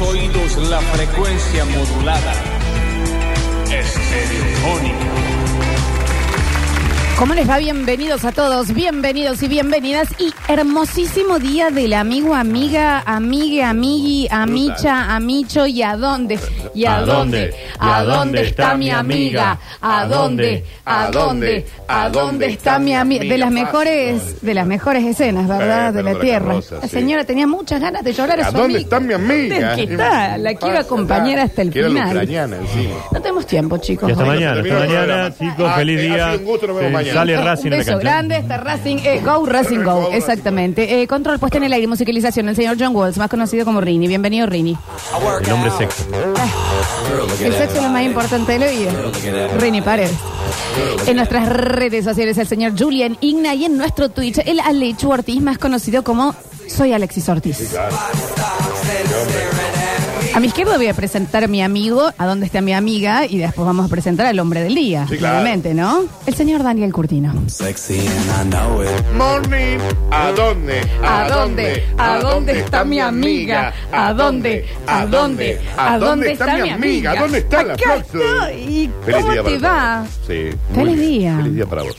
oídos la frecuencia modulada. Estereofónica. ¿Cómo les va? Bienvenidos a todos, bienvenidos y bienvenidas. Y hermosísimo día del amigo, amiga, amigue, amigui, amicha, amicho y a dónde. ¿Y a, ¿A dónde? dónde? ¿A dónde está mi amiga? ¿A dónde? ¿A dónde? ¿A dónde está mi amiga? De las mejores, de las mejores escenas, ¿verdad? De la tierra. La señora tenía muchas ganas de llorar a ¿A su dónde amiga. está mi amiga? ¿Qué está? La quiero acompañar hasta el final. No tenemos tiempo, chicos. Hasta mañana, hasta mañana, chicos, feliz día. Un mañana. Sale Un Racing en la beso grande, está Racing, eh, Go Racing Go, exactamente. Eh, control puesta en el aire musicalización, el señor John Walls, más conocido como Rini. Bienvenido, Rini. El hombre sexo. El sexo es lo más importante de la vida. Rini Paredes. En nuestras redes sociales, el señor Julian Igna y en nuestro Twitch, el Alechu Ortiz, más conocido como Soy Alexis Ortiz. A mi izquierda voy a presentar a mi amigo, a dónde está mi amiga, y después vamos a presentar al hombre del día, Sí, claro. claramente, ¿no? El señor Daniel Curtino. Sexy and I know it. Morning. ¿A dónde? ¿A dónde? ¿A dónde está mi amiga? ¿A dónde? ¿A dónde? ¿A dónde está mi amiga? ¿A dónde está la Acá Floxu? estoy. Feliz ¿Cómo día te para va? todos. Sí. muy Feliz bien. día. Feliz día para vos.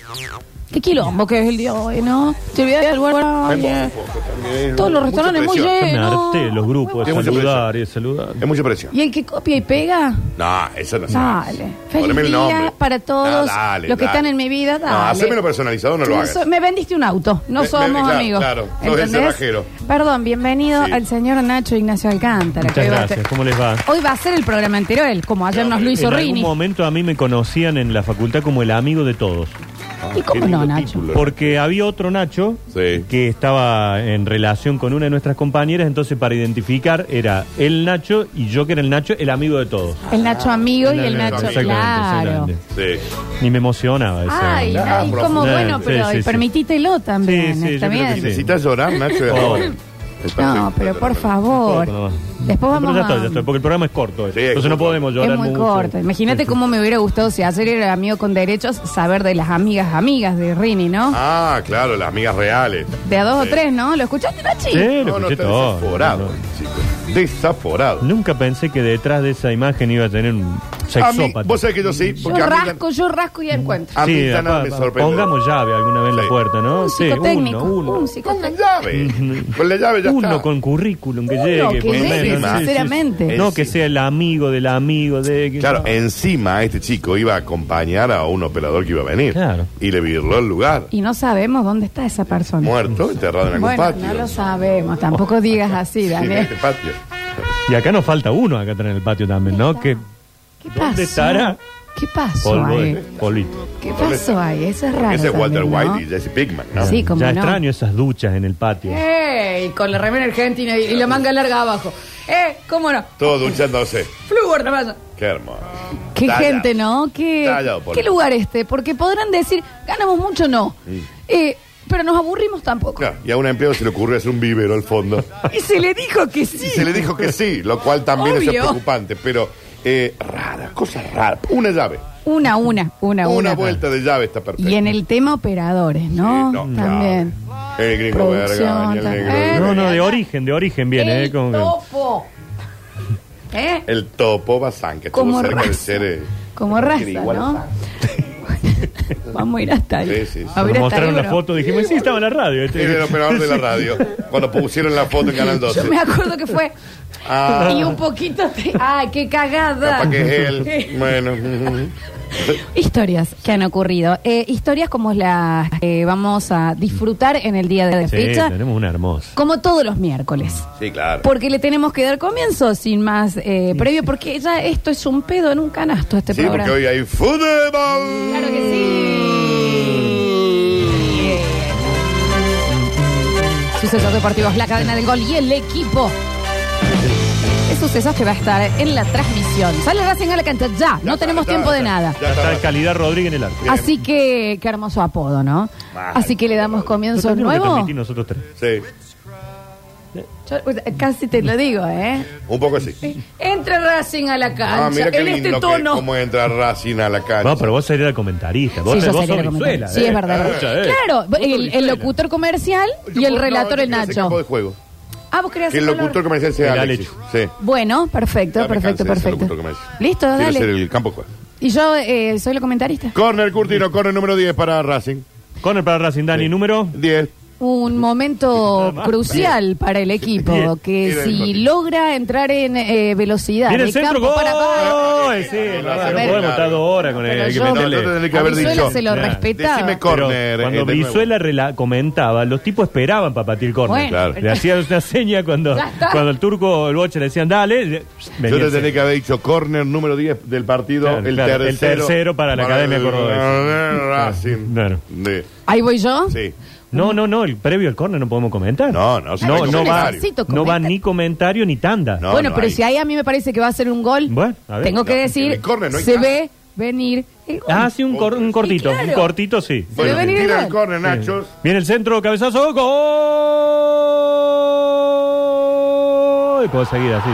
Qué quilombo que es el día de hoy, ¿no? Te a dar lugar a- Hay poco también. Todos los Mucha restaurantes muy presión. Me llenos. harté los grupos de Tiene mucha saludar y de saludar. Es mucha presión. ¿Y el que copia y pega? No, eso no se Dale. Feliz Poneme el día nombre. para todos No, dale, los que dale. están en mi vida. Dale. No, hacémelo personalizado, no lo hagas. soy- me vendiste un auto, no Me- somos me- claro, amigos. claro, sos el cerrajero. Perdón, bienvenido Sí. al señor Nacho Ignacio Alcántara. que Muchas hoy va a gracias. ¿Cómo les va? Hoy va a ser el programa entero él, como ayer nos lo hizo En algún Rini. momento a mí me conocían en la facultad como el amigo de todos. ¿Y cómo no, Nacho? título. Porque había otro Nacho Sí. que estaba en relación con una de nuestras compañeras, entonces para identificar era el Nacho y yo que era el Nacho, el amigo de todos. El Nacho amigo y el Nacho Nacho, amigo. claro. Exactamente, Sí. Ni me emocionaba ese. Ay, Ah, ay, profundo. como Sí, bueno, sí, pero sí, sí. permitítelo también, Sí, sí, está yo creo que bien. sí. ¿Necesitas llorar, Nacho? de Oh. No, pero por favor. Poco nomás. Después vamos Pero ya a- estoy, ya estoy, porque el programa es corto. Sí, entonces es no corto. podemos llorar Es muy mucho. corto. Imagínate cómo me hubiera gustado si ayer era amigo con derechos saber de las amigas amigas de Rini, ¿no? Ah, claro, las amigas reales. De a dos Sí. o tres, ¿no? ¿Lo escuchaste, Nachi? Sí, lo No, no, escuché está todo. desaforado, No, no. chico. Desaforado. Nunca pensé que detrás de esa imagen iba a tener un A mí, sexópata. vos sabés que yo sí, Yo porque a mí, rasco, yo rasco y encuentro. a mí Sí, esta nada me sorprende. Pongamos llave alguna vez en Sí. la puerta, ¿no? Un psicotécnico. uno, uno. Un Con psicotécnico. llave. Con la llave ya Uno está. con currículum que Uno llegue. que por lo llegue, menos. Sí, sí, sinceramente. sí. No que sea el amigo del amigo de... que- Claro, encima este chico iba a acompañar a un operador que iba a venir. Claro. Y le virló el lugar. Y no sabemos dónde está esa persona. Muerto, enterrado en algún bueno, patio. no lo sabemos. Tampoco digas así, Sí, en Daniel. este patio. Y acá nos falta uno acá atrás en el patio también, ¿no? Que ¿Qué ¿Dónde pasó? estará? ¿Qué pasó polvo ahí? de. ¿Qué pasó ahí? Eso es raro. Ese es Walter también, ¿no? White y Jesse Pinkman, ¿no? Sí, como ya no. extraño esas duchas en el patio. ¡Ey! Con la remera argentina y, y la manga larga abajo. ¡Eh! ¿Cómo no? Todo duchándose. Flúor, nada más. Qué hermoso. Qué gente, ¿no? ¿Qué, por ¿Qué lugar este? Porque podrán decir, ganamos mucho, no. Eh, pero nos aburrimos tampoco. Claro, y a un empleado se le ocurrió hacer un vivero al fondo. Y se le dijo que sí. Y se le dijo que sí, lo cual también es Obvio. preocupante, pero eh, rara, cosa rara. Una llave. Una, una, una, Una una. vuelta de llave está perfecto. Y en el tema operadores, ¿no? Sí, no, También. claro. El gringo verga, el negro. Eh, No, no, de origen, de origen viene, ¿eh? El Como que- topo. ¿Eh? El topo Bazán, que Como estuvo cerca de raza. ser. eh, Como raza, ¿no? Vamos a ir hasta ahí. Sí, sí, sí. A ver Cuando hasta mostraron ahí, la foto, dijimos, sí, estaba en la radio. este. Era el operador de la radio. Cuando pusieron la foto en Canal 12. Yo me acuerdo que fue. Ah. Y un poquito. de- ¡Ay, qué cagada! Capaz que es él. Bueno. Historias que han ocurrido. Eh, historias como las que vamos a disfrutar en el día de Sí, fecha, tenemos una hermosa. como todos los miércoles. Sí, claro. Porque le tenemos que dar comienzo sin más eh, previo, porque ya esto es un pedo en un canasto, este Sí, programa. porque hoy hay fútbol. Claro que sí. Sucesos deportivos, la cadena del gol y el equipo. Es sucesos que va a estar en la transmisión. Sale Racing a la cancha ya, no está, tenemos está, tiempo de está. nada. Ya Está está. Calidad Rodríguez en el arco. Así que, qué hermoso apodo, ¿no? Mal. Así que le damos comienzo que nuevo. nosotros tres. Sí, Yo, pues, casi te lo digo, ¿eh? un poco así. Entra Racing a la cancha Ah, mira qué en lindo este que- tono. cómo entra Racing a la cancha. No, pero vos serías el comentarista. Vos, Sí, yo vos sería sos comentarista. Brizuela, Sí, ¿eh? es verdad. Eh. Claro, el, el locutor comercial Yo y el relator no, el Nacho. campo de juego. Ah, vos querías Que el hacer locutor comercial sea El Alexis. Sí. Bueno, perfecto, Ya me perfecto, cansé de ser perfecto. locutor comercial. Listo, Quiero dale. ser el campo juez. Y yo eh, soy la comentarista. Corner, Curtino, corner número 10 para Racing. Corner para Racing, Dani, Sí. número. 10. Un momento crucial para el equipo Bien. que Bien, si logra entrar en eh, velocidad Viene el de centro, campo para gol. Sí, no, A no ver. podemos estar dos horas con el yo- que No, no meterle. que haber dicho. se lo Nah. respetaba. Decime Pero corner. cuando eh. Brizuela rela- comentaba, los tipos esperaban para patir córner. Bueno, Claro. Le hacían una seña cuando, cuando el turco o el boche le decían, dale. venía Yo te tenía que haber dicho corner número 10 del partido. Claro, el, claro, el tercero, tercero para la Academia el- Cordobesa. Racing. Claro. De- Ahí voy yo. sí. No, no, no, el previo al córner no podemos comentar. No, no, no, hay no va. Necesito no va comentar. ni comentario ni tanda. No, bueno, no pero hay. si ahí a mí me parece que va a ser un gol, Bueno, a ver. tengo que No, decir, en el córner no hay se ve venir el gol. Ah, sí, un, cor- un cortito, claro. un cortito, sí. Bueno, ve venir el tira el gol. corner, Nachos. Viene el centro, cabezazo, gol. Y puedo seguir así.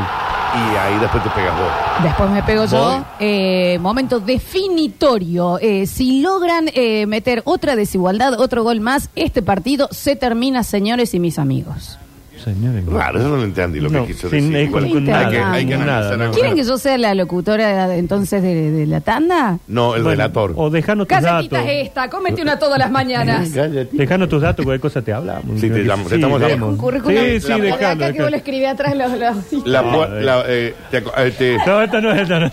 Y ahí después te pegas vos. Después me pego yo. Eh, momento definitorio. Eh, si logran eh, meter otra desigualdad, otro gol más, este partido se termina, señores y mis amigos. Señores. Claro, eso no lo entendí lo No, que quiso sí, decir. es Igual. con- con hay que, nada, hay que nada, analizar no. algo. ¿Quieren que yo sea la locutora entonces de, de la tanda? No, el Bueno, relator. O dejanos tus Calletita datos. es esta, cómete una todas las mañanas. Cállate. Dejanos tus datos, cualquier cosa te hablamos. Sí, te llamo- te estamos vemos. Un currículum. Sí, sí, dejalo. Acá que vos lo escribí atrás los... los- La, No, pu- la- eh, te, eh, te- No, esta no es esta no.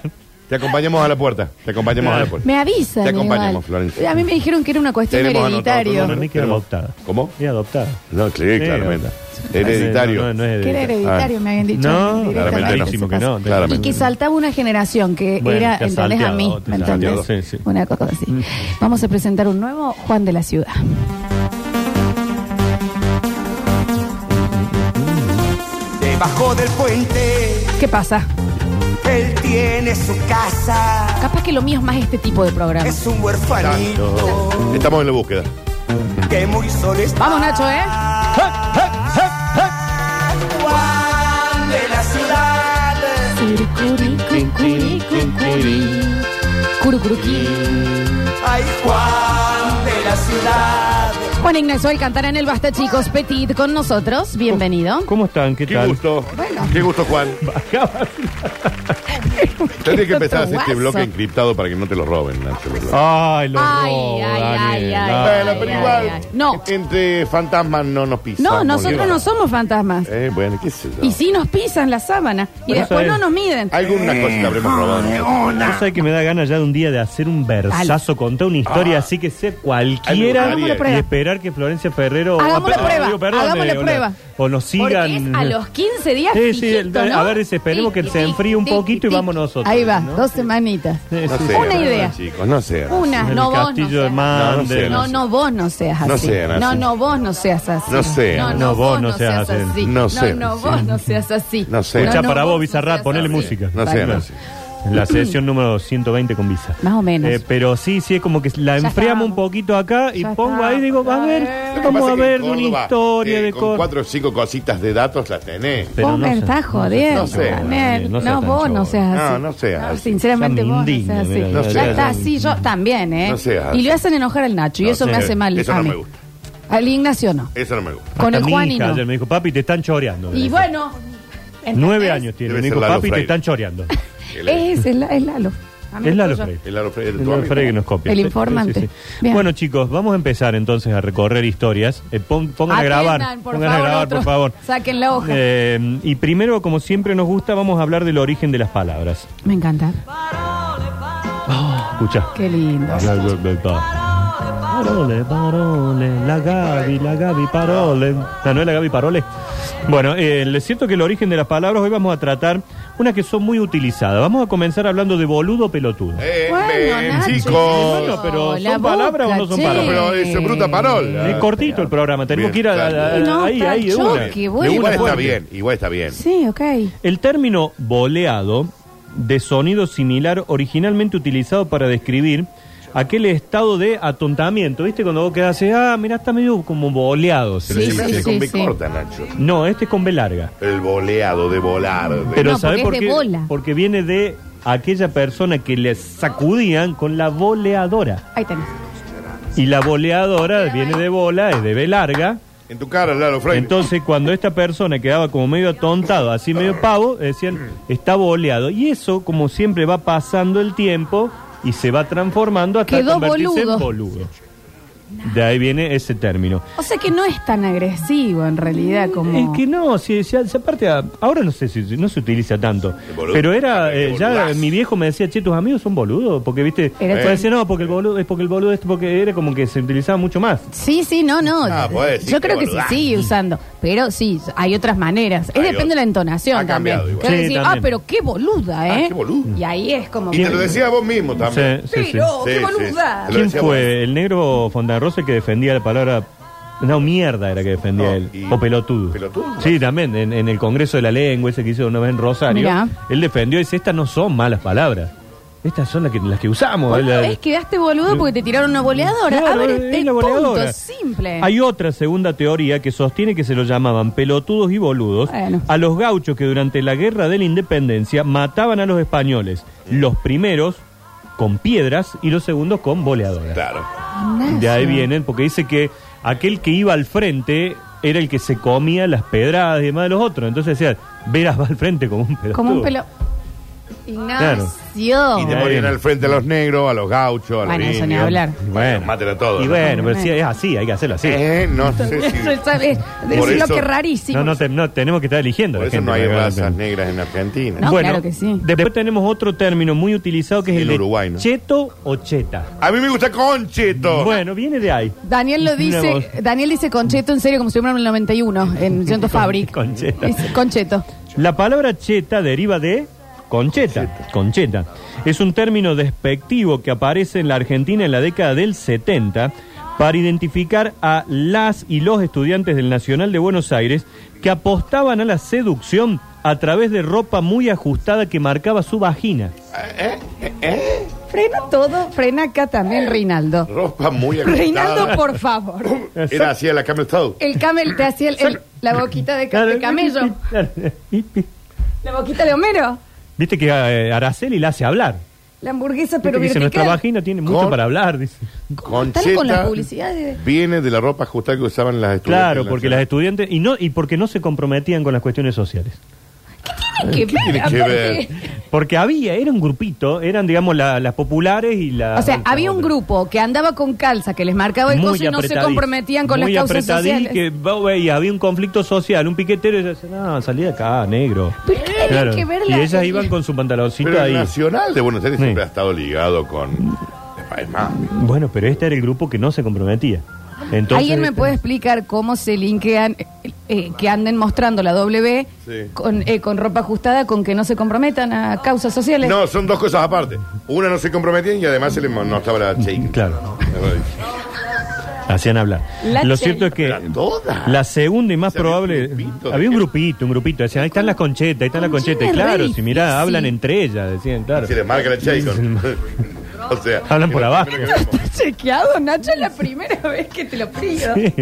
Te acompañamos a la puerta. Te acompañamos a la puerta. Me avisan. Te acompañamos, igual. Florencia. A mí me dijeron que era una cuestión Tenemos anotado No, ni que adoptada. ¿Cómo? Es adoptada. No, sí, claramente. No, Hereditario. no, no es Que era hereditario. hereditario, me habían dicho. No, directamente. claramente no. Clarísimo que no. Y Claramente. que saltaba una generación que Bueno, era, te ¿entendés? A salteado, mí, te ¿me entendés? sí, sí. Una cosa así. Vamos a presentar un nuevo Juan de la Ciudad. Debajo del puente, ¿Qué pasa? Él tiene su casa. Capaz que lo mío es más este tipo de programa. Es un huerfanito Estamos en la búsqueda. que muy solo está. Vamos, Nacho, ¿eh? Juan de la ciudad. Cucuri. Curucuruqui. Ay, Juan de la ciudad. Juan Ignacio Alcántara en el Basta, chicos. Petit con nosotros. Bienvenido. ¿Cómo están? ¿Qué, Qué tal? gusto. Bueno. Qué gusto, Juan. Tendría que empezar a hacer este Guaso. bloque encriptado para que no te lo roben, Nacho. Ay, los Ay, robos, ay, ay, Daniel. ay, Ah. Bueno, ay, pero ay, igual, ay. No. entre fantasmas no nos pisan. No, nosotros no somos fantasmas. Eh, bueno, qué sé yo. Y sí nos pisan la sábana. Y Bueno, después eso no es. nos miden. Alguna cosa te habremos robado. ¿No sabes que me da ganas ya de un día de hacer un versazo, contar una historia así que sea cualquiera y prueba. esperar que Florencia Ferrero Hagámosle o- prueba, digo, perdón, hagámosle eh, prueba. O nos Porque sigan. es a los 15 días Sí, sí, fijito, el- ¿no? a ver, esperemos que Tic, se tic, enfríe un tic, poquito y tic. vamos nosotros, Ahí va, ¿no? dos semanitas. Sí, No sí. sean Una así, idea. chicos, no sean. Una, El no vos no castillo de seas. Mandel. No, no, vos no seas así. No sean así. No, no, vos no seas así. No sean. No, No, no, vos no seas así. así. No No, sean no, así. vos no seas así. No sean. Escucha para vos, ponele así. música. No sean así. La sesión número 120 con Visa. Más o menos. Eh, pero sí, sí, es como que la Ya enfriamos un estamos. poquito acá y Ya pongo ahí, digo, a estamos. ver, Lo que vamos pasa a es que ver en una Córdoba, historia eh, de Con cosas. cuatro o cinco cositas de datos las tenés. Pero vos no me sé. estás jodiendo. No sé, Daniel. no No, tan vos no chorro. seas así. No, no seas así. Sinceramente, Ya me vos no indigna, seas así. mira, No ya seas está así. así, yo también, ¿eh? No seas y así. le hacen enojar al Nacho y No eso me seas- hace mal Eso a no mí. me gusta. Al Ignacio no. Eso no me gusta. Con Hasta el mi Juan y hija no. ayer me dijo, papi, te están choreando. Y bueno. ¿entendés? Nueve años tiene. Debe Me ser dijo, Lalo papi, te Freire. están choreando. El, Es, el, es Lalo. Amigo Es Lalo tuyo. El Lalo tu amigo. Que nos copia. El Sí, informante. sí, sí. Bien. Bueno, chicos, vamos a empezar entonces a recorrer historias. Eh, pon- pongan a grabar. Por pongan favor, a grabar, por favor. Saquen la hoja. Eh, y primero, como siempre nos gusta, vamos a hablar del origen de las palabras. Me encanta. Escucha. Qué lindo. Parole, parole, la Gaby, la Gaby, parole. Ah, ¿no es la Gaby Parole? Bueno, eh, les siento que el origen de las palabras, hoy vamos a tratar unas que son muy utilizadas. Vamos a comenzar hablando de boludo pelotudo. Eh, Bueno, ven, Nacho, chicos. Bueno, pero la ¿son palabras o no son che. palabras? Pero es bruta parola. Es cortito el programa, tenemos Bien, que ir a, a- No, ahí, está ahí, de choque, una. bueno. De Igual una está fuerte. bien, igual está bien. Sí, ok. El término boleado, de sonido similar, originalmente utilizado para describir aquel estado de atontamiento. ¿Viste? Cuando vos quedás así, ah, mira, está medio como boleado. se le Sí, dice. Con B sí. corta, Nacho. No, este es con B larga. El boleado de volar. de- Pero No, ¿sabés por porque es de qué? bola. Porque viene de aquella persona que le sacudían con la boleadora. Ahí tenés. Y la boleadora viene de bola, es de B larga. En tu cara, Lalo Freire. Entonces, cuando esta persona quedaba como medio atontado, así medio pavo, decían, está boleado. Y eso, como siempre, va pasando el tiempo y se va transformando hasta Quedó convertirse boludo. en boludo. De ahí viene ese término. O sea que no es tan agresivo en realidad como... Es que no, si, si- si aparte, a- ahora no sé si no se utiliza tanto, boludo. pero era, eh, ya mi viejo me decía, che, tus amigos son boludos, porque viste, Era Yo tu- decía, no, porque el boludo es porque el boludo es porque era como que se utilizaba mucho más. Sí, sí, no, no. Ah, puede decir Yo que creo que se sigue usando. Pero sí, hay otras maneras. Es Hay depende de la entonación Ha también. cambiado igual. Que Sí, decir, ah, también. pero qué boluda, ¿eh? Ah, qué boludo. Y ahí es como... Y te lo decía vos mismo también. Sí, sí, sí. Pero, qué boluda. Te lo ¿Quién fue? El negro Fontanrosa que defendía la palabra. No, mierda era que defendía No, él. y- O pelotudo. ¿Pelotudo? Sí, también. En, en el Congreso de la Lengua, ese que hizo una vez en Rosario. Mirá. Él defendió y dice: Estas no son malas palabras. Estas son las que, las que usamos. Bueno, La- ¿ves? Quedaste boludo porque te tiraron una boleadora. Claro, a ver, es la punto, boleadora. simple. Hay otra segunda teoría que sostiene que se lo llamaban pelotudos y boludos Bueno. a los gauchos que durante la guerra de la independencia mataban a los españoles. Los primeros con piedras y los segundos con boleadoras. Claro. De ahí vienen, porque dice que aquel que iba al frente era el que se comía las pedradas y demás de los otros. Entonces decía, verás va al frente como un pelotudo. Como un pelo... Ignacio. Y te ponían al frente a los negros, a los gauchos, a los Bueno, eso ni indios. hablar. Bueno, Maten a todos. Y ¿no? bueno, pero sí, es así, hay que hacerlo así. Eh, no sé si... Eso es, que es rarísimo. No, no, te- no, tenemos que estar eligiendo. Por la eso gente, no hay razas negras en Argentina. No, claro que sí. Después tenemos otro término muy utilizado que es El el, de Uruguay, ¿no? cheto o cheta. A mí me gusta Concheto. Bueno, viene de ahí. Daniel lo Mira dice. Daniel dice concheto en serio como si fuera en el 91 en Ciento Fabric. Concheta. Concheto. La palabra cheta deriva de concheta, concheta. Es un término despectivo que aparece en la Argentina en la década del 70 para identificar a las y los estudiantes del Nacional de Buenos Aires que apostaban a la seducción a través de ropa muy ajustada que marcaba su vagina. Frena todo, frena acá también Reinaldo. Ropa muy ajustada. Reinaldo, por favor. Era así la camel toe. El camel te hacía el- el- la boquita de, de camello. La boquita de Homero. Viste que eh, Araceli la hace hablar. La hamburguesa, Viste pero que dice, nuestra vertical. vagina tiene mucho Con- para hablar, dice. Están con la publicidad de- viene de la ropa ajustada que usaban las estudiantes. Claro, porque ciudad. las estudiantes y no y porque no se comprometían con las cuestiones sociales. ¿Qué tiene tiene que ver? Porque había, era un grupito, eran digamos la- las populares y las O sea, había un grupo que andaba con calza que les marcaba el coso y no se comprometían con las muy causas apretadí, sociales. que vos veías, había un conflicto social, un piquetero y decía, no, salí de acá, negro. ¿Pero qué que ver Y la- el- ellas iban con su pantaloncito Pero el ahí. Nacional de Buenos Aires Sí. siempre ha estado ligado con el más. Bueno, pero este era el grupo que no se comprometía. Entonces, ¿Alguien me puede explicar cómo se linkean eh, eh, que anden mostrando la W Sí. con, eh, con ropa ajustada con que no se comprometan a causas sociales? No, son dos cosas aparte. Una no se comprometían y además se le no estaba la shake. Claro, hacían hablar. La Lo cierto es que la segunda y más O sea, había un probable grupito había un grupito, un grupito, decían, ahí están las conchetas, ahí están las Concheta conchetas. Y es claro, si mirá, hablan entre ellas, decían, claro. Se les marca la. o sea, Hablan por lo abajo. vemos. Chequeado, Nacho, es la primera vez que te lo pido. Sí.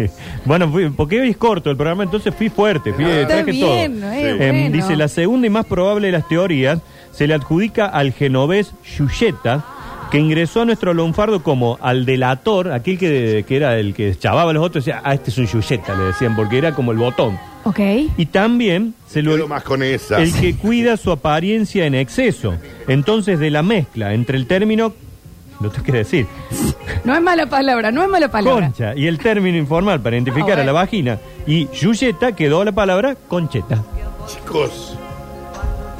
Bueno, fui- porque hoy es corto el programa, entonces fui fuerte, fui, Está traje bien, todo. eh, Sí. Em, bueno. dice, la segunda y más probable de las teorías se le adjudica al genovés Yuyeta, que ingresó a nuestro lunfardo como al delator, aquel que, que era el que chavaba a los otros, decía, ah, este es un Yuyeta, le decían, porque era como el botón. Ok. Y también se lo... Quedo más con esa. El que cuida su apariencia en exceso. Entonces, de la mezcla entre el término, no te quiero decir, No es mala palabra, no es mala palabra. concha y el término informal para identificar a la vagina y yuyeta quedó la palabra concheta. Chicos,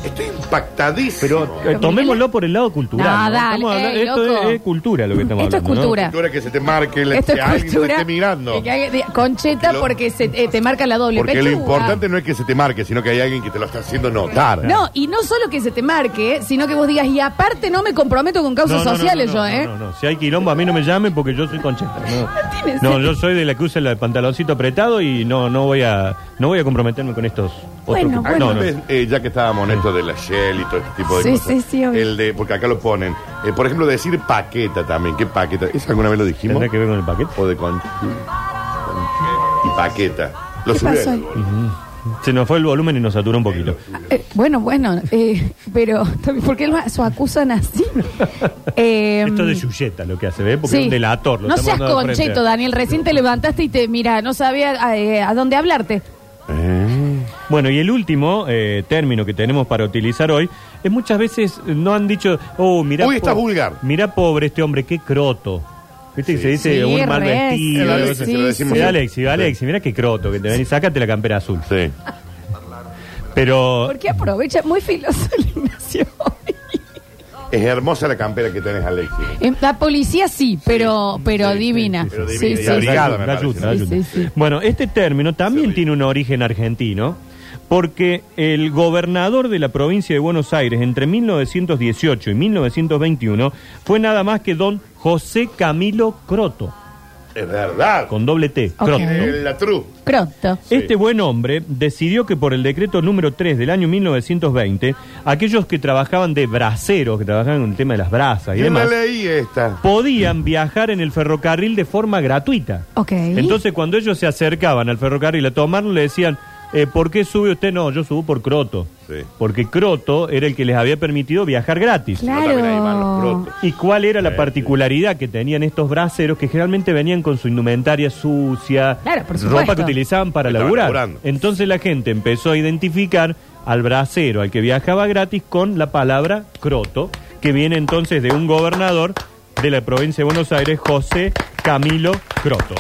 estoy impactadísimo. Pero eh, tomémoslo por el lado cultural. No, ¿no? dale, Estamos hablando- ey, esto loco. es, es cultura lo que estamos Esto es hablando. ¿no? cultura. Cultura que se te marque, la- Esto que es alguien te cultura. esté mirando. que hay- de- concheta Lo- porque se, eh, te marca la doble Porque lo pechuga. importante no es que se te marque, sino que hay alguien que te lo está haciendo notar. No, y no solo que se te marque, sino que vos digas, y aparte no me comprometo con causas No, no, no, sociales no, yo, no, ¿eh? No, no, no. Si hay quilombo, a mí no me llamen porque yo soy concheta. tiene No, no sentido. yo soy de la que usa el pantaloncito apretado y no, no voy a, no voy a comprometerme con estos Bueno. Ah, bueno. tal no, no. vez, eh, ya que estábamos en esto de la Shell y todo este tipo de Sí, cosas. sí, sí, obvio. El de, porque acá lo ponen. Eh, por ejemplo, decir paqueta también. ¿Qué paqueta? ¿Eso alguna vez lo dijimos? ¿Tendrá que ver con el paquete? O de con. Y paqueta. Lo ¿Qué pasó ahí? Se nos fue el volumen y nos saturó un poquito. Eh, bueno, bueno, eh, pero ¿por qué lo lo acusan así? Eh, Esto de Yuyeta lo que hace, ¿ves? Porque sí. es un delator. lo No estamos seas dando de frente. concheto, Daniel. Recién te levantaste y te, mira, no sabía eh, a dónde hablarte. Eh, Bueno, y el último eh, término que tenemos para utilizar hoy es muchas veces no han dicho, oh, mira. Uy, está vulgar. Mira, pobre este hombre, qué croto. ¿Viste que se dice Sí, un mal re, vestido? sí, sí, Sí, sí. Alexi, Alexi, mira qué croto que te ven y sácate la campera azul. sí. Pero ¿Por qué aprovecha? Muy filoso el Ignacio. Es hermosa la campera que tenés, Alexis. Eh, La policía sí, pero, pero sí, divina. pero Sí, divina. sí, Y sí. abrigada, me Da parece. ayuda, da Sí, ayuda. sí, sí. Bueno, este término también tiene un origen argentino, porque el gobernador de la provincia de Buenos Aires entre 1918 y 1921 fue nada más que don José Camilo Croto, Es verdad. con doble T, Ok. Croto. Eh, La tru. Croto. Este buen hombre decidió que por el decreto número 3 del año 1920, aquellos que trabajaban de braceros, que trabajaban en el tema de las brasas y Yo la demás, leí esta. podían viajar en el ferrocarril de forma gratuita. Ok. Entonces, cuando ellos se acercaban al ferrocarril a tomarlo, le decían, eh, ¿por qué sube usted? No, yo subo por Croto. Sí. Porque Croto era el que les había permitido viajar gratis. No, también ahí van los claro. crotos. ¿Y cuál era la particularidad que tenían estos braceros que generalmente venían con su indumentaria sucia, Claro, por supuesto. ropa que utilizaban para Estaban laburar? laburando. Entonces la gente empezó a identificar al bracero, al que viajaba gratis, con la palabra croto, que viene entonces de un gobernador de la provincia de Buenos Aires, José Camilo Croto.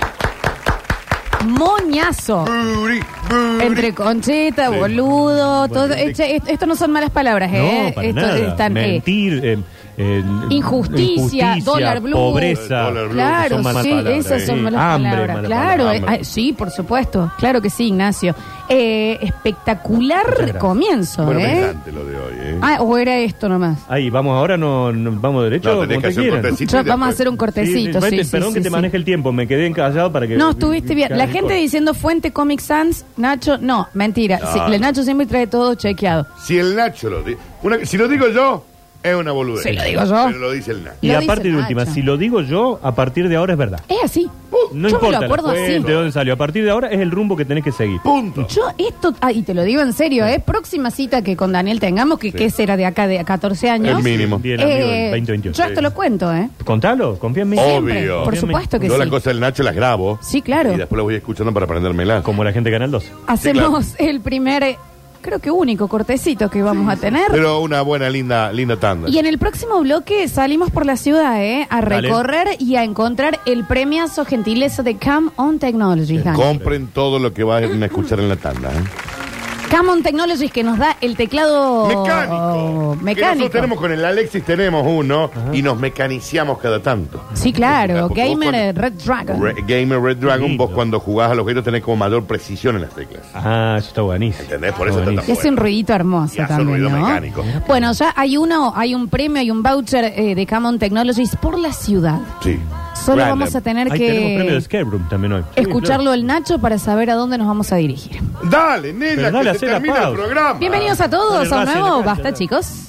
Moñazo. Buri, buri. Entre concheta, Sí. boludo, todo. Bueno, esto, esto no son malas palabras, ¿eh? No, para esto nada. están, eh, Mentir, eh, eh, Injusticia, dólar blue. pobreza. Dólar blue, Claro, son malas sí, palabras. esas son Sí. malas Hambre, palabras. malas claro, palabras. eh, Hambre. ah, sí, por supuesto. Claro que sí, Ignacio. Eh, espectacular gracias. comienzo, Bueno, ¿eh? lo de hoy, ¿eh? Ah, o era esto nomás. Ahí, vamos ahora, no, no- vamos derecho, No, tenés como que te hacer un quieran. cortecito. Yo- y vamos a después- hacer un Sí, sí, cortecito, sí, perdón sí, que te sí. maneje el tiempo, me quedé encallado para que... No, estuviste bien. La gente diciendo fuente Comic Sans, Nacho, no, mentira. Sí, el Nacho siempre trae todo chequeado. Si el Nacho lo dice. Si lo digo yo, es una boludez. Si lo digo yo. Pero lo dice el Nacho. Y Lo aparte dice de última, Nacho. si lo digo yo, a partir de ahora es verdad. Es así. No Yo me importa lo acuerdo la así. fuente, de dónde salió. A partir de ahora es el rumbo que tenés que seguir. Punto. Yo esto, ah, y te lo digo en serio, ¿eh? Próxima cita que con Daniel tengamos, que, que será de acá de 14 años. El mínimo. Bien, amigo, Eh, el 2028. yo esto lo cuento, ¿eh? Contalo, confía en mí. Siempre, Obvio. por Confía en mí. supuesto que Yo sí. las cosas del Nacho las grabo. Sí, claro. Y después las voy escuchando para aprendérmelas. Como la gente de Canal 2. Hacemos el primer, eh, creo que único cortecito que vamos a tener. Pero una buena, linda, linda tanda. Y en el próximo bloque salimos por la ciudad, ¿eh? A Dale. recorrer y a encontrar el premiazo gentileza de Come On Technologies. Dani. Compren todo lo que van a escuchar en la tanda. ¿eh? Come On Technologies que nos da el teclado Mecánico. oh, Que mecánico. nosotros tenemos con el Alexis, tenemos uno y nos mecaniciamos cada tanto. Sí, claro. Porque vos Gamer eh, cuando- Red Dragon. Re- Gamer Red Dragon, Lindo. vos cuando jugás a los juegos tenés como mayor precisión en las teclas. Ah, eso está buenísimo. ¿Entendés? Por eso Está Y tan hace un bueno. ruidito hermoso Y hace un también, ruido ¿no? mecánico. Bueno, ya hay uno, hay un premio, hay un voucher eh, de Come On Technologies por la ciudad. Sí. Solo Random. vamos a tener Ahí tenemos premio de que Escape Room también hoy. escucharlo el Nacho para saber a dónde nos vamos a dirigir. Dale, nena, Pero dale, que se la termina el pausa. programa. Bienvenidos a todos a un nuevo Basta, dale. chicos.